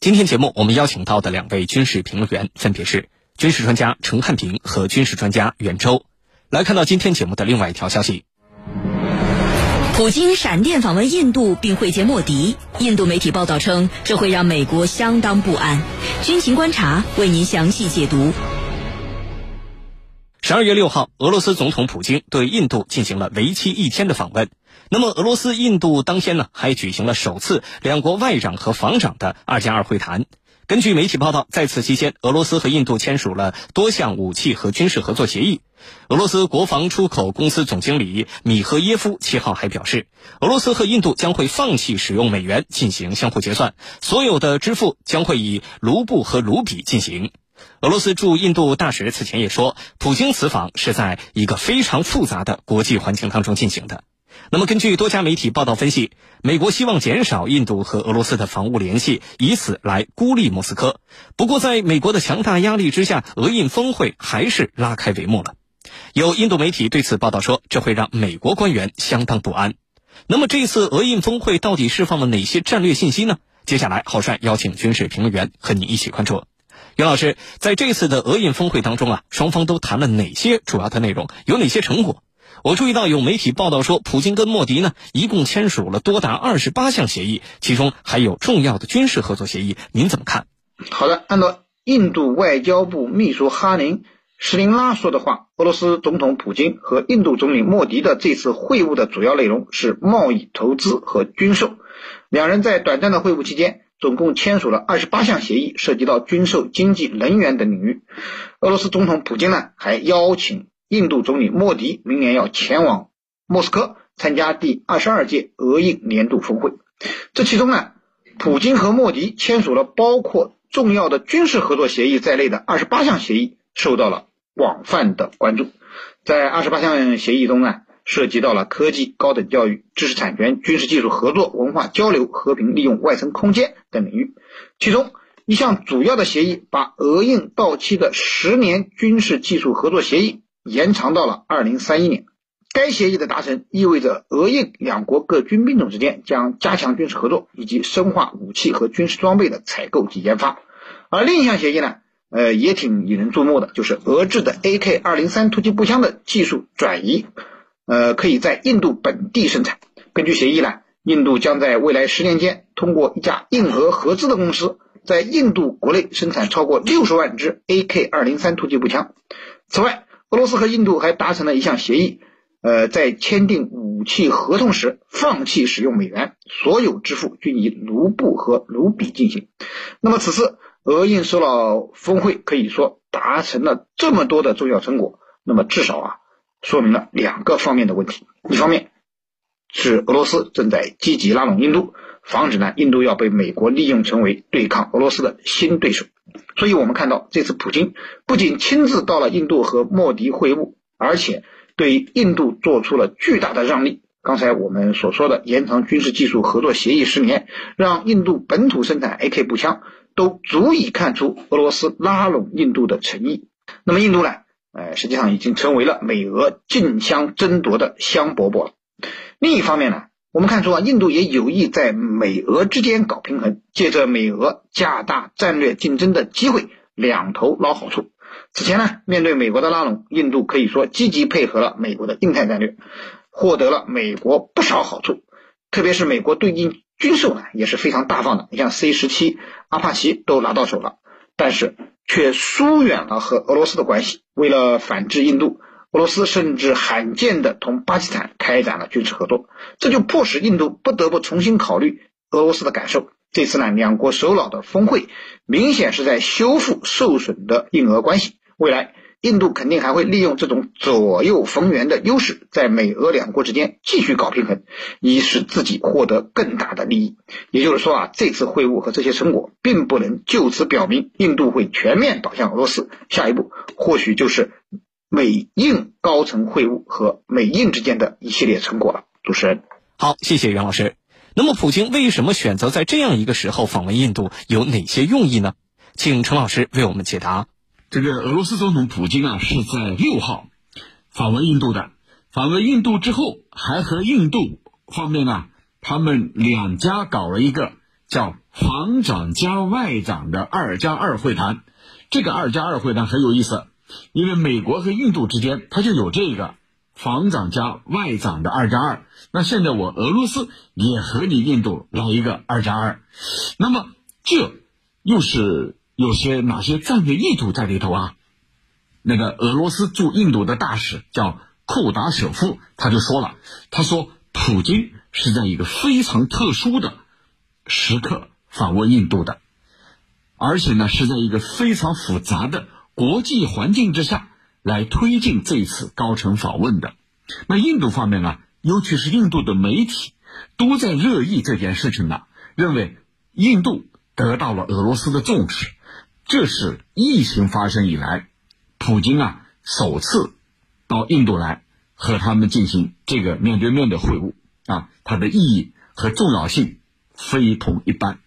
今天节目我们邀请到的两位军事评论员分别是军事专家陈汉平和军事专家袁周。来看到今天节目的另外一条消息。普京闪电访问印度并会见莫迪，印度媒体报道称，这会让美国相当不安。军情观察为您详细解读。十二月六号，俄罗斯总统普京对印度进行了为期一天的访问。那么，俄罗斯印度当天呢，还举行了首次两国外长和防长的二加二会谈。根据媒体报道，在此期间，俄罗斯和印度签署了多项武器和军事合作协议。俄罗斯国防出口公司总经理米赫耶夫七号还表示，俄罗斯和印度将会放弃使用美元进行相互结算，所有的支付将会以卢布和卢比进行。俄罗斯驻印度大使此前也说，普京此访是在一个非常复杂的国际环境当中进行的。那么，根据多家媒体报道分析，美国希望减少印度和俄罗斯的防务联系，以此来孤立莫斯科。不过，在美国的强大压力之下，俄印峰会还是拉开帷幕了。有印度媒体对此报道说，这会让美国官员相当不安。那么，这次俄印峰会到底释放了哪些战略信息呢？接下来，郝帅邀请军事评论员和你一起关注。袁老师，在这次的俄印峰会当中啊，双方都谈了哪些主要的内容？有哪些成果？我注意到有媒体报道说，普京跟莫迪呢一共签署了多达二十八项协议，其中还有重要的军事合作协议。您怎么看？好的，按照印度外交部秘书哈林施林拉说的话，俄罗斯总统普京和印度总理莫迪的这次会晤的主要内容是贸易、投资和军售。两人在短暂的会晤期间，总共签署了二十八项协议，涉及到军售、经济、能源等领域。俄罗斯总统普京呢，还邀请。印度总理莫迪明年要前往莫斯科参加第二十二届俄印年度峰会，这其中呢，普京和莫迪签署了包括重要的军事合作协议在内的二十八项协议，受到了广泛的关注。在二十八项协议中呢，涉及到了科技、高等教育、知识产权、军事技术合作、文化交流、和平利用外层空间等领域。其中一项主要的协议，把俄印到期的十年军事技术合作协议。延长到了二零三一年。该协议的达成意味着俄印两国各军兵种之间将加强军事合作，以及深化武器和军事装备的采购及研发。而另一项协议呢，呃，也挺引人注目的，就是俄制的 AK 二零三突击步枪的技术转移，呃，可以在印度本地生产。根据协议呢，印度将在未来十年间通过一家印俄合资的公司，在印度国内生产超过六十万支 AK 二零三突击步枪。此外，俄罗斯和印度还达成了一项协议，呃，在签订武器合同时放弃使用美元，所有支付均以卢布和卢比进行。那么此次俄印首脑峰会可以说达成了这么多的重要成果，那么至少啊，说明了两个方面的问题：一方面是俄罗斯正在积极拉拢印度，防止呢印度要被美国利用成为对抗俄罗斯的新对手。所以，我们看到这次普京不仅亲自到了印度和莫迪会晤，而且对印度做出了巨大的让利。刚才我们所说的延长军事技术合作协议十年，让印度本土生产 AK 步枪，都足以看出俄罗斯拉拢印度的诚意。那么，印度呢？呃，实际上已经成为了美俄竞相争夺的香饽饽了。另一方面呢？我们看出啊，印度也有意在美俄之间搞平衡，借着美俄加大战略竞争的机会，两头捞好处。此前呢，面对美国的拉拢，印度可以说积极配合了美国的印太战略，获得了美国不少好处。特别是美国对印军售呢也是非常大方的，你像 C 十七、阿帕奇都拿到手了，但是却疏远了和俄罗斯的关系。为了反制印度。俄罗斯甚至罕见的同巴基斯坦开展了军事合作，这就迫使印度不得不重新考虑俄罗斯的感受。这次呢，两国首脑的峰会明显是在修复受损的印俄关系。未来，印度肯定还会利用这种左右逢源的优势，在美俄两国之间继续搞平衡，以使自己获得更大的利益。也就是说啊，这次会晤和这些成果，并不能就此表明印度会全面倒向俄罗斯。下一步或许就是。美印高层会晤和美印之间的一系列成果了。主持人，好，谢谢袁老师。那么，普京为什么选择在这样一个时候访问印度？有哪些用意呢？请陈老师为我们解答。这个俄罗斯总统普京啊，是在六号访问印度的。访问印度之后，还和印度方面啊，他们两家搞了一个叫防长加外长的二加二会谈。这个二加二会谈很有意思，因为美国和印度之间它就有这个防长加外长的二加二。那现在我俄罗斯也和你印度来一个二加二，那么这又是有些哪些战略意图在里头啊？那个俄罗斯驻印度的大使叫库达舍夫，他就说了，他说普京是在一个非常特殊的时刻访问印度的。而且呢，是在一个非常复杂的国际环境之下来推进这次高层访问的。那印度方面呢，尤其是印度的媒体都在热议这件事情呢，认为印度得到了俄罗斯的重视。这是疫情发生以来，普京啊首次到印度来和他们进行这个面对面的会晤啊，它的意义和重要性非同一般。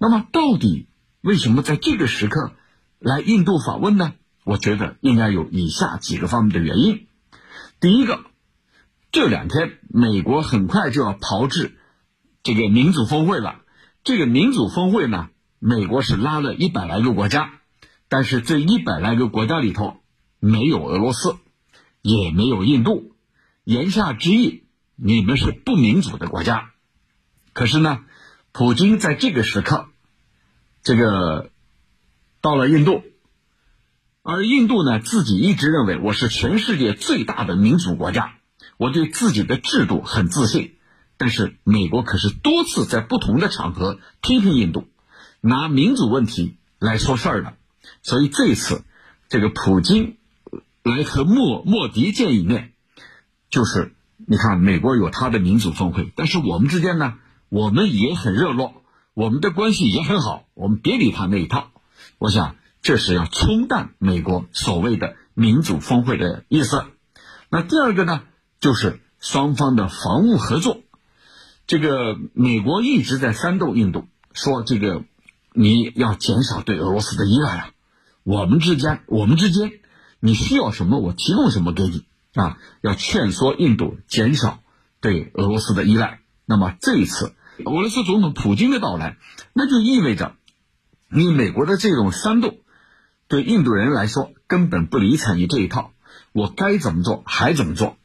那么到底？为什么在这个时刻来印度访问呢？我觉得应该有以下几个方面的原因。第一个，这两天美国很快就要炮制这个民主峰会了。这个民主峰会呢，美国是拉了一百来个国家，但是这一百来个国家里头没有俄罗斯，也没有印度。言下之意，你们是不民主的国家。可是呢，普京在这个时刻。这个到了印度，而印度呢，自己一直认为我是全世界最大的民主国家，我对自己的制度很自信。但是美国可是多次在不同的场合批评印度，拿民主问题来说事儿的。所以这次这个普京来和莫莫迪见一面，就是你看美国有他的民主峰会，但是我们之间呢，我们也很热络。我们的关系也很好，我们别理他那一套。我想这是要冲淡美国所谓的民主峰会的意思。那第二个呢，就是双方的防务合作。这个美国一直在煽动印度，说这个你要减少对俄罗斯的依赖啊。我们之间，我们之间，你需要什么，我提供什么给你啊。要劝说印度减少对俄罗斯的依赖。那么这一次。俄罗斯总统普京的到来，那就意味着，你美国的这种煽动，对印度人来说根本不理睬你这一套，我该怎么做还怎么做，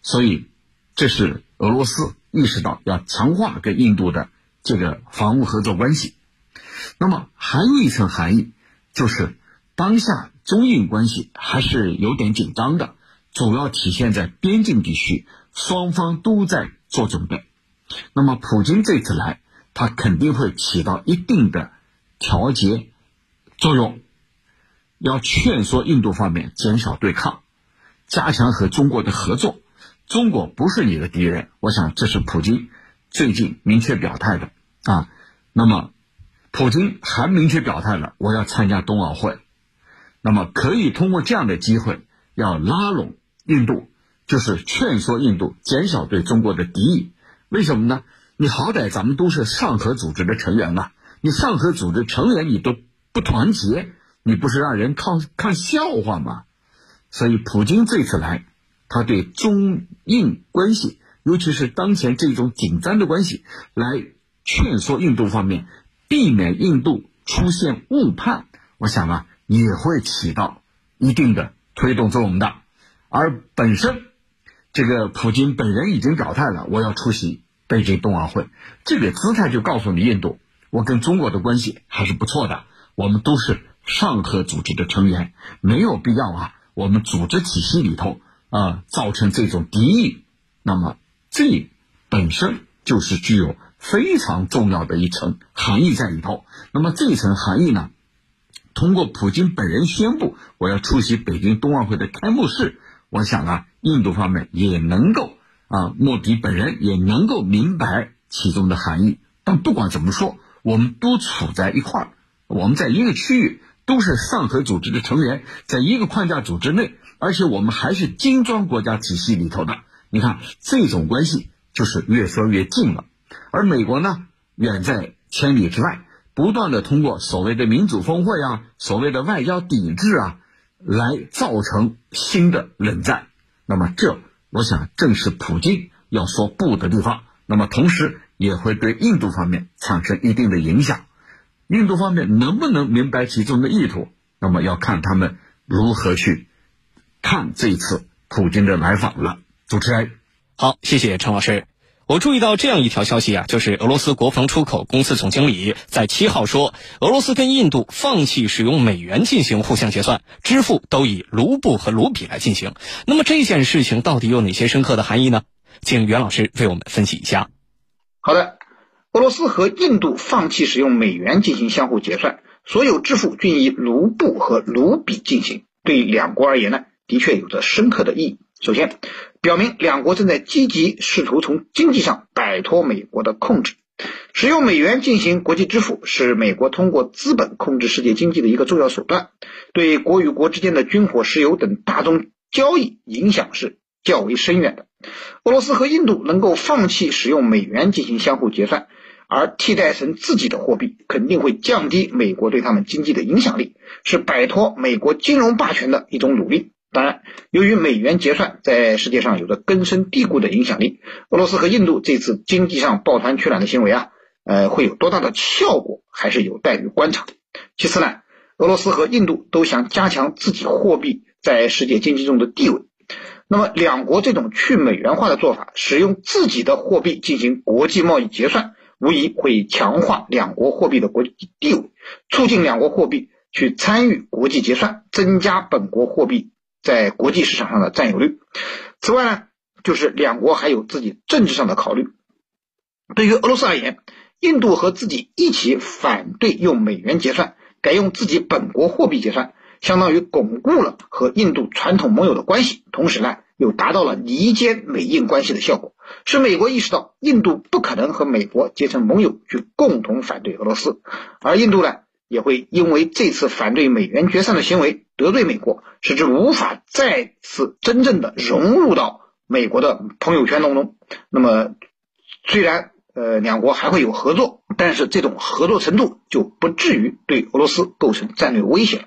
所以，这是俄罗斯意识到要强化跟印度的这个防务合作关系。那么还有一层含义，就是当下中印关系还是有点紧张的，主要体现在边境地区，双方都在做准备。那么，普京这次来，他肯定会起到一定的调节作用，要劝说印度方面减少对抗，加强和中国的合作。中国不是你的敌人，我想这是普京最近明确表态的啊。那么，普京还明确表态了，我要参加冬奥会。那么，可以通过这样的机会，要拉拢印度，就是劝说印度减少对中国的敌意。为什么呢？你好歹咱们都是上合组织的成员啊！你上合组织成员你都不团结，你不是让人看看笑话吗？所以普京这次来，他对中印关系，尤其是当前这种紧张的关系，来劝说印度方面避免印度出现误判，我想啊，也会起到一定的推动作用的。而本身，这个普京本人已经表态了，我要出席。北京冬奥会，这个姿态就告诉你，印度，我跟中国的关系还是不错的。我们都是上合组织的成员，没有必要啊，我们组织体系里头啊造成这种敌意。那么这本身就是具有非常重要的一层含义在里头。那么这一层含义呢，通过普京本人宣布我要出席北京冬奥会的开幕式，我想啊，印度方面也能够。啊，莫迪本人也能够明白其中的含义，但不管怎么说，我们都处在一块儿，我们在一个区域，都是上合组织的成员，在一个框架组织内，而且我们还是金砖国家体系里头的。你看，这种关系就是越说越近了。而美国呢，远在千里之外，不断的通过所谓的民主峰会啊，所谓的外交抵制啊，来造成新的冷战。那么这。我想，正是普京要说不的地方，那么同时也会对印度方面产生一定的影响。印度方面能不能明白其中的意图？那么要看他们如何去看这一次普京的来访了。主持人，好，谢谢陈老师。我注意到这样一条消息啊，就是俄罗斯国防出口公司总经理在七号说，俄罗斯跟印度放弃使用美元进行互相结算，支付都以卢布和卢比来进行。那么这件事情到底有哪些深刻的含义呢？请袁老师为我们分析一下。好的，俄罗斯和印度放弃使用美元进行相互结算，所有支付均以卢布和卢比进行。对两国而言呢，的确有着深刻的意义。首先，表明两国正在积极试图从经济上摆脱美国的控制。使用美元进行国际支付是美国通过资本控制世界经济的一个重要手段，对国与国之间的军火、石油等大宗交易影响是较为深远的。俄罗斯和印度能够放弃使用美元进行相互结算，而替代成自己的货币，肯定会降低美国对他们经济的影响力，是摆脱美国金融霸权的一种努力。当然，由于美元结算在世界上有着根深蒂固的影响力，俄罗斯和印度这次经济上抱团取暖的行为啊，呃，会有多大的效果，还是有待于观察。其次呢，俄罗斯和印度都想加强自己货币在世界经济中的地位。那么，两国这种去美元化的做法，使用自己的货币进行国际贸易结算，无疑会强化两国货币的国际地位，促进两国货币去参与国际结算，增加本国货币。在国际市场上的占有率。此外呢，就是两国还有自己政治上的考虑。对于俄罗斯而言，印度和自己一起反对用美元结算，改用自己本国货币结算，相当于巩固了和印度传统盟友的关系，同时呢，又达到了离间美印关系的效果，使美国意识到印度不可能和美国结成盟友去共同反对俄罗斯，而印度呢。也会因为这次反对美元决算的行为得罪美国，使之无法再次真正的融入到美国的朋友圈当中。那么，虽然呃两国还会有合作，但是这种合作程度就不至于对俄罗斯构成战略威胁。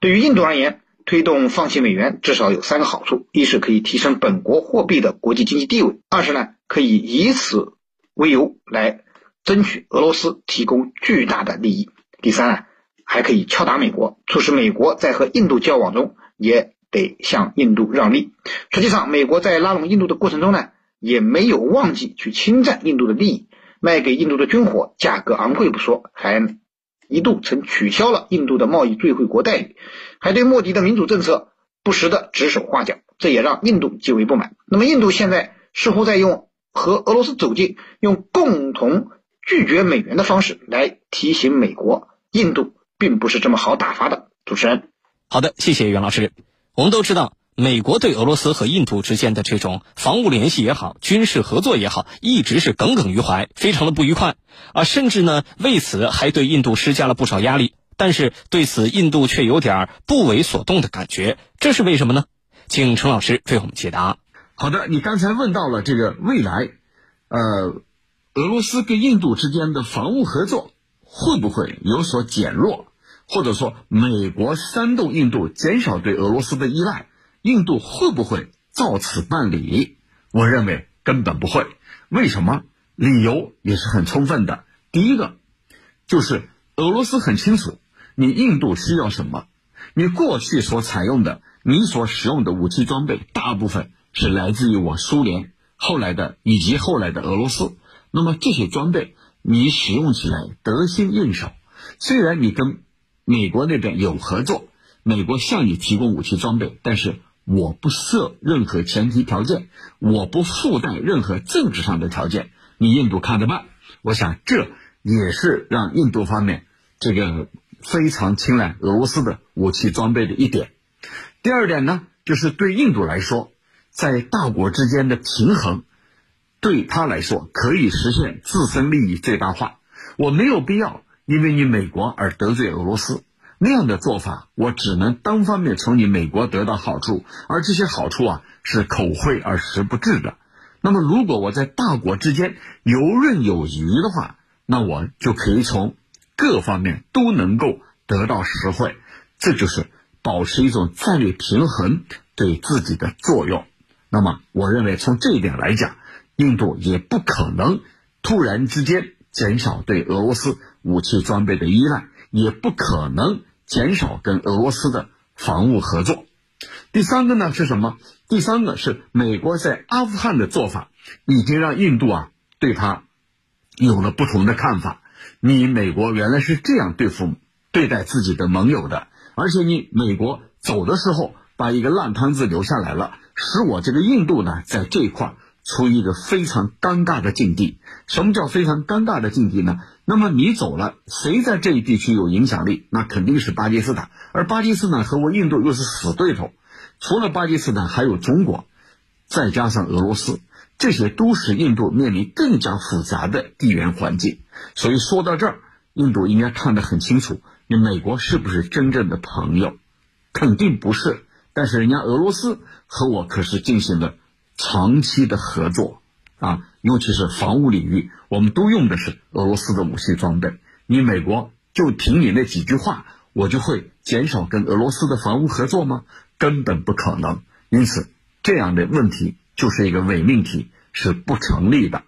对于印度而言，推动放弃美元至少有三个好处：一是可以提升本国货币的国际经济地位；二是呢可以以此为由来争取俄罗斯提供巨大的利益。第三呢，还可以敲打美国，促使美国在和印度交往中也得向印度让利。实际上，美国在拉拢印度的过程中呢，也没有忘记去侵占印度的利益，卖给印度的军火价格昂贵不说，还一度曾取消了印度的贸易最惠国待遇，还对莫迪的民主政策不时的指手画脚，这也让印度极为不满。那么，印度现在似乎在用和俄罗斯走近，用共同。拒绝美元的方式来提醒美国，印度并不是这么好打发的。主持人，好的，谢谢袁老师。我们都知道，美国对俄罗斯和印度之间的这种防务联系也好，军事合作也好，一直是耿耿于怀，非常的不愉快啊，甚至呢为此还对印度施加了不少压力。但是对此，印度却有点不为所动的感觉，这是为什么呢？请陈老师为我们解答。好的，你刚才问到了这个未来，呃。俄罗斯跟印度之间的防务合作会不会有所减弱，或者说美国煽动印度减少对俄罗斯的依赖，印度会不会照此办理？我认为根本不会。为什么？理由也是很充分的。第一个就是俄罗斯很清楚你印度需要什么，你过去所采用的、你所使用的武器装备，大部分是来自于我苏联后来的以及后来的俄罗斯。那么这些装备你使用起来得心应手，虽然你跟美国那边有合作，美国向你提供武器装备，但是我不设任何前提条件，我不附带任何政治上的条件，你印度看着办。我想这也是让印度方面这个非常青睐俄罗斯的武器装备的一点。第二点呢，就是对印度来说，在大国之间的平衡。对他来说，可以实现自身利益最大化。我没有必要因为你美国而得罪俄罗斯，那样的做法，我只能单方面从你美国得到好处，而这些好处啊是口惠而实不至的。那么，如果我在大国之间游刃有余的话，那我就可以从各方面都能够得到实惠。这就是保持一种战略平衡对自己的作用。那么，我认为从这一点来讲。印度也不可能突然之间减少对俄罗斯武器装备的依赖，也不可能减少跟俄罗斯的防务合作。第三个呢是什么？第三个是美国在阿富汗的做法，已经让印度啊对他有了不同的看法。你美国原来是这样对付对待自己的盟友的，而且你美国走的时候把一个烂摊子留下来了，使我这个印度呢在这一块处于一个非常尴尬的境地。什么叫非常尴尬的境地呢？那么你走了，谁在这一地区有影响力？那肯定是巴基斯坦，而巴基斯坦和我印度又是死对头。除了巴基斯坦，还有中国，再加上俄罗斯，这些都使印度面临更加复杂的地缘环境。所以说到这儿，印度应该看得很清楚：你美国是不是真正的朋友？肯定不是。但是人家俄罗斯和我可是进行了长期的合作啊，尤其是防务领域，我们都用的是俄罗斯的武器装备。你美国就凭你那几句话，我就会减少跟俄罗斯的防务合作吗？根本不可能，因此这样的问题就是一个伪命题，是不成立的。